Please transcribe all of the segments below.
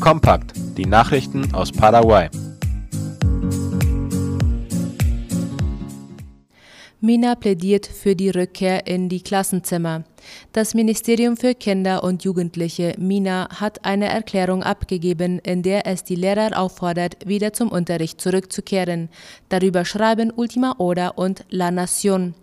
Kompakt, die Nachrichten aus Paraguay. Mina plädiert für die Rückkehr in die Klassenzimmer. Das Ministerium für Kinder und Jugendliche MINA hat eine Erklärung abgegeben, in der es die Lehrer auffordert, wieder zum Unterricht zurückzukehren. Darüber schreiben Ultima Hora und La Nación.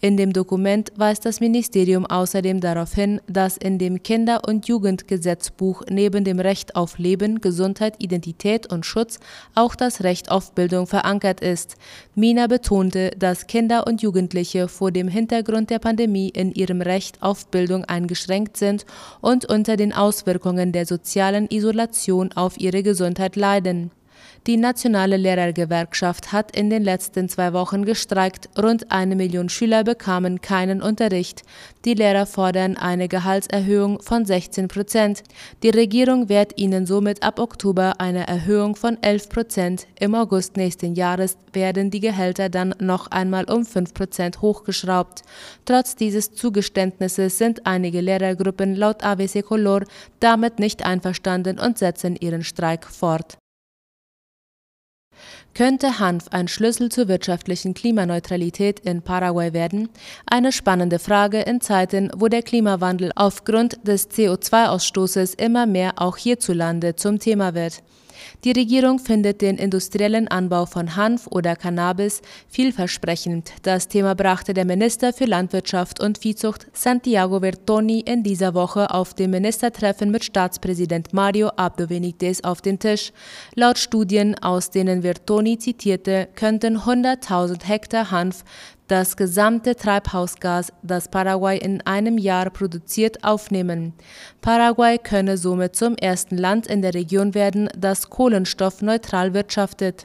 In dem Dokument weist das Ministerium außerdem darauf hin, dass in dem Kinder- und Jugendgesetzbuch neben dem Recht auf Leben, Gesundheit, Identität und Schutz auch das Recht auf Bildung verankert ist. Mina betonte, dass Kinder und Jugendliche vor dem Hintergrund der Pandemie in ihrem Recht auf Bildung eingeschränkt sind und unter den Auswirkungen der sozialen Isolation auf ihre Gesundheit leiden. Die Nationale Lehrergewerkschaft hat in den letzten zwei Wochen gestreikt. Rund eine Million Schüler bekamen keinen Unterricht. Die Lehrer fordern eine Gehaltserhöhung von 16 Prozent. Die Regierung wird ihnen somit ab Oktober eine Erhöhung von 11 Prozent. Im August nächsten Jahres werden die Gehälter dann noch einmal um 5 Prozent hochgeschraubt. Trotz dieses Zugeständnisses sind einige Lehrergruppen laut AVC Color damit nicht einverstanden und setzen ihren Streik fort. Könnte Hanf ein Schlüssel zur wirtschaftlichen Klimaneutralität in Paraguay werden? Eine spannende Frage in Zeiten, wo der Klimawandel aufgrund des CO2-Ausstoßes immer mehr auch hierzulande zum Thema wird. Die Regierung findet den industriellen Anbau von Hanf oder Cannabis vielversprechend. Das Thema brachte der Minister für Landwirtschaft und Viehzucht Santiago Vertoni in dieser Woche auf dem Ministertreffen mit Staatspräsident Mario Abdo Benitez auf den Tisch. Laut Studien, aus denen Vertoni zitierte, könnten 100.000 Hektar Hanf das gesamte Treibhausgas, das Paraguay in einem Jahr produziert, aufnehmen. Paraguay könne somit zum ersten Land in der Region werden, das kohlenstoffneutral wirtschaftet.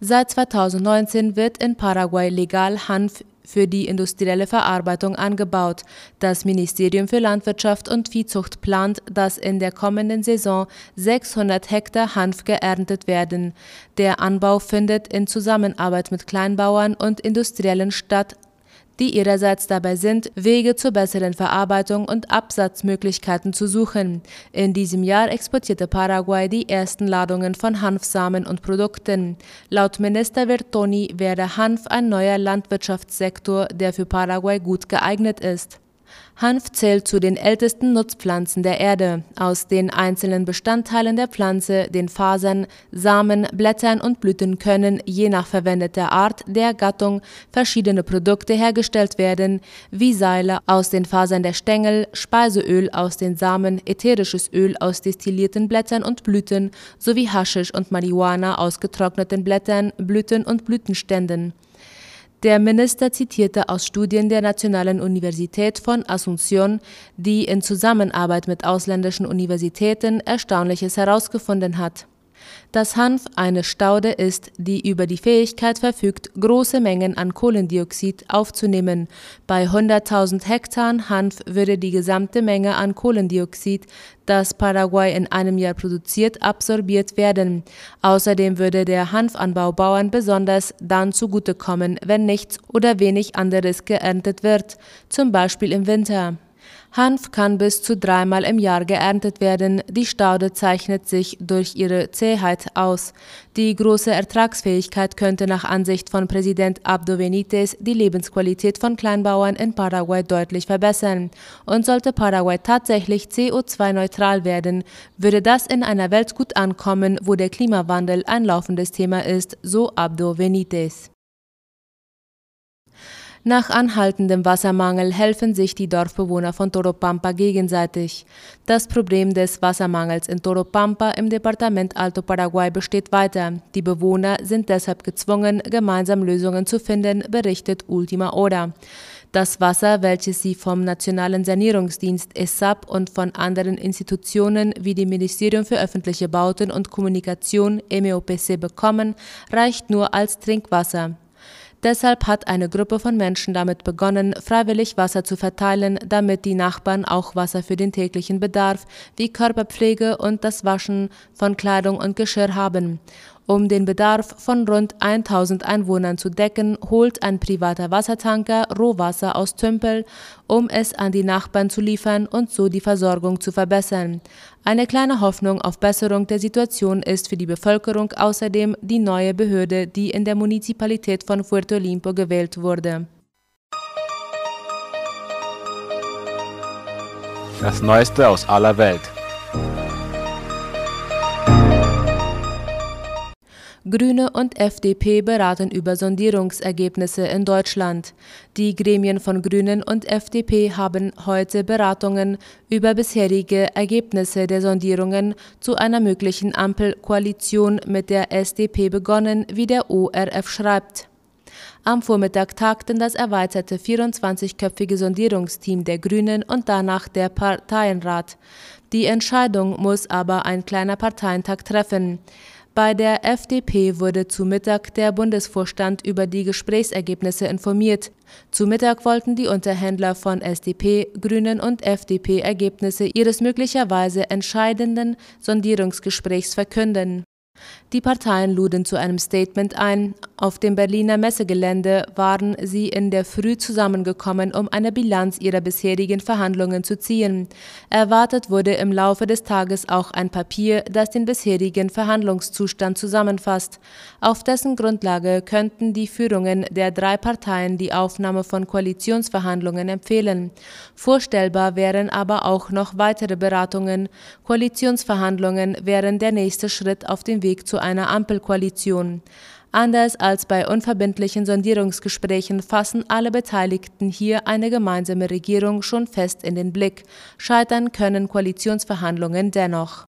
Seit 2019 wird in Paraguay legal Hanf für die industrielle Verarbeitung angebaut. Das Ministerium für Landwirtschaft und Viehzucht plant, dass in der kommenden Saison 600 Hektar Hanf geerntet werden. Der Anbau findet in Zusammenarbeit mit Kleinbauern und Industriellen statt die ihrerseits dabei sind, Wege zur besseren Verarbeitung und Absatzmöglichkeiten zu suchen. In diesem Jahr exportierte Paraguay die ersten Ladungen von Hanfsamen und Produkten. Laut Minister Vertoni wäre Hanf ein neuer Landwirtschaftssektor, der für Paraguay gut geeignet ist. Hanf zählt zu den ältesten Nutzpflanzen der Erde. Aus den einzelnen Bestandteilen der Pflanze, den Fasern, Samen, Blättern und Blüten können, je nach verwendeter Art der Gattung, verschiedene Produkte hergestellt werden, wie Seile aus den Fasern der Stängel, Speiseöl aus den Samen, ätherisches Öl aus destillierten Blättern und Blüten sowie Haschisch und Marihuana aus getrockneten Blättern, Blüten und Blütenständen. Der Minister zitierte aus Studien der Nationalen Universität von Asunción, die in Zusammenarbeit mit ausländischen Universitäten Erstaunliches herausgefunden hat dass Hanf eine Staude ist, die über die Fähigkeit verfügt, große Mengen an Kohlendioxid aufzunehmen. Bei 100.000 Hektar Hanf würde die gesamte Menge an Kohlendioxid, das Paraguay in einem Jahr produziert, absorbiert werden. Außerdem würde der Hanfanbau Bauern besonders dann zugutekommen, wenn nichts oder wenig anderes geerntet wird, zum Beispiel im Winter. Hanf kann bis zu dreimal im Jahr geerntet werden. Die Staude zeichnet sich durch ihre Zähheit aus. Die große Ertragsfähigkeit könnte nach Ansicht von Präsident Abdo Benitez die Lebensqualität von Kleinbauern in Paraguay deutlich verbessern. Und sollte Paraguay tatsächlich CO2-neutral werden, würde das in einer Welt gut ankommen, wo der Klimawandel ein laufendes Thema ist, so Abdo Benitez. Nach anhaltendem Wassermangel helfen sich die Dorfbewohner von Toropampa gegenseitig. Das Problem des Wassermangels in Toropampa im Departement Alto Paraguay besteht weiter. Die Bewohner sind deshalb gezwungen, gemeinsam Lösungen zu finden, berichtet Ultima Hora. Das Wasser, welches sie vom Nationalen Sanierungsdienst ESAP und von anderen Institutionen wie dem Ministerium für öffentliche Bauten und Kommunikation MEOPC bekommen, reicht nur als Trinkwasser. Deshalb hat eine Gruppe von Menschen damit begonnen, freiwillig Wasser zu verteilen, damit die Nachbarn auch Wasser für den täglichen Bedarf wie Körperpflege und das Waschen von Kleidung und Geschirr haben. Um den Bedarf von rund 1000 Einwohnern zu decken, holt ein privater Wassertanker Rohwasser aus Tümpel, um es an die Nachbarn zu liefern und so die Versorgung zu verbessern. Eine kleine Hoffnung auf Besserung der Situation ist für die Bevölkerung außerdem die neue Behörde, die in der Municipalität von Puerto Limpo gewählt wurde. Das Neueste aus aller Welt. Grüne und FDP beraten über Sondierungsergebnisse in Deutschland. Die Gremien von Grünen und FDP haben heute Beratungen über bisherige Ergebnisse der Sondierungen zu einer möglichen Ampelkoalition mit der SDP begonnen, wie der ORF schreibt. Am Vormittag tagten das erweiterte 24-köpfige Sondierungsteam der Grünen und danach der Parteienrat. Die Entscheidung muss aber ein kleiner Parteientag treffen. Bei der FDP wurde zu Mittag der Bundesvorstand über die Gesprächsergebnisse informiert. Zu Mittag wollten die Unterhändler von SDP, Grünen und FDP Ergebnisse ihres möglicherweise entscheidenden Sondierungsgesprächs verkünden. Die Parteien luden zu einem Statement ein. Auf dem Berliner Messegelände waren sie in der Früh zusammengekommen, um eine Bilanz ihrer bisherigen Verhandlungen zu ziehen. Erwartet wurde im Laufe des Tages auch ein Papier, das den bisherigen Verhandlungszustand zusammenfasst. Auf dessen Grundlage könnten die Führungen der drei Parteien die Aufnahme von Koalitionsverhandlungen empfehlen. Vorstellbar wären aber auch noch weitere Beratungen. Koalitionsverhandlungen wären der nächste Schritt auf dem Weg zu einer Ampelkoalition. Anders als bei unverbindlichen Sondierungsgesprächen fassen alle Beteiligten hier eine gemeinsame Regierung schon fest in den Blick. Scheitern können Koalitionsverhandlungen dennoch.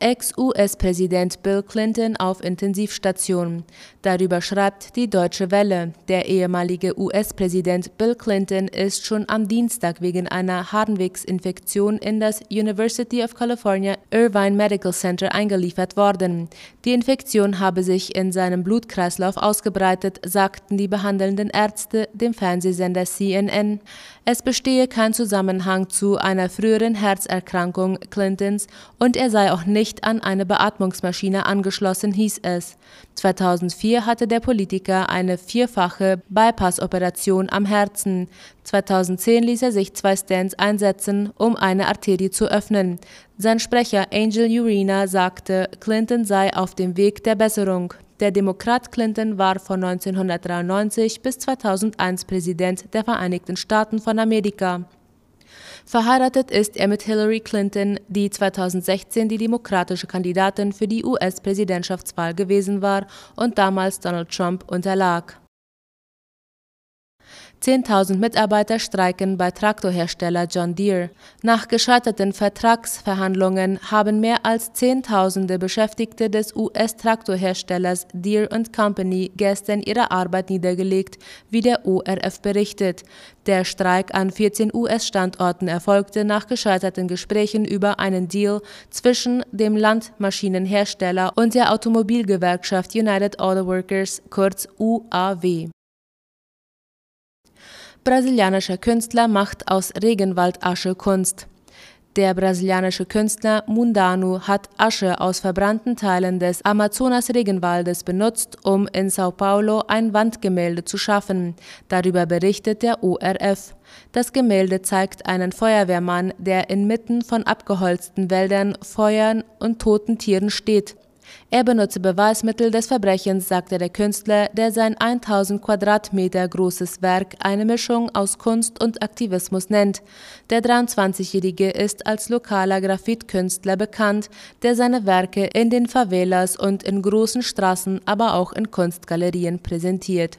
Ex-US-Präsident Bill Clinton auf Intensivstation. Darüber schreibt die Deutsche Welle. Der ehemalige US-Präsident Bill Clinton ist schon am Dienstag wegen einer Harnwegsinfektion in das University of California Irvine Medical Center eingeliefert worden. Die Infektion habe sich in seinem Blutkreislauf ausgebreitet, sagten die behandelnden Ärzte dem Fernsehsender CNN. Es bestehe kein Zusammenhang zu einer früheren Herzerkrankung Clintons und er sei auch nicht an eine Beatmungsmaschine angeschlossen, hieß es. 2004 hatte der Politiker eine vierfache Bypass-Operation am Herzen. 2010 ließ er sich zwei Stents einsetzen, um eine Arterie zu öffnen. Sein Sprecher Angel Urena sagte, Clinton sei auf dem Weg der Besserung. Der Demokrat Clinton war von 1993 bis 2001 Präsident der Vereinigten Staaten von Amerika. Verheiratet ist er mit Hillary Clinton, die 2016 die demokratische Kandidatin für die US-Präsidentschaftswahl gewesen war und damals Donald Trump unterlag. 10.000 Mitarbeiter streiken bei Traktorhersteller John Deere. Nach gescheiterten Vertragsverhandlungen haben mehr als Zehntausende Beschäftigte des US-Traktorherstellers Deere Company gestern ihre Arbeit niedergelegt, wie der ORF berichtet. Der Streik an 14 US-Standorten erfolgte nach gescheiterten Gesprächen über einen Deal zwischen dem Landmaschinenhersteller und der Automobilgewerkschaft United Auto Workers, kurz UAW. Brasilianischer Künstler macht aus Regenwaldasche Kunst. Der brasilianische Künstler Mundano hat Asche aus verbrannten Teilen des Amazonas-Regenwaldes benutzt, um in Sao Paulo ein Wandgemälde zu schaffen. Darüber berichtet der ORF. Das Gemälde zeigt einen Feuerwehrmann, der inmitten von abgeholzten Wäldern, Feuern und toten Tieren steht. Er benutze Beweismittel des Verbrechens, sagte der Künstler, der sein 1000 Quadratmeter großes Werk eine Mischung aus Kunst und Aktivismus nennt. Der 23-Jährige ist als lokaler Graffitkünstler bekannt, der seine Werke in den Favelas und in großen Straßen, aber auch in Kunstgalerien präsentiert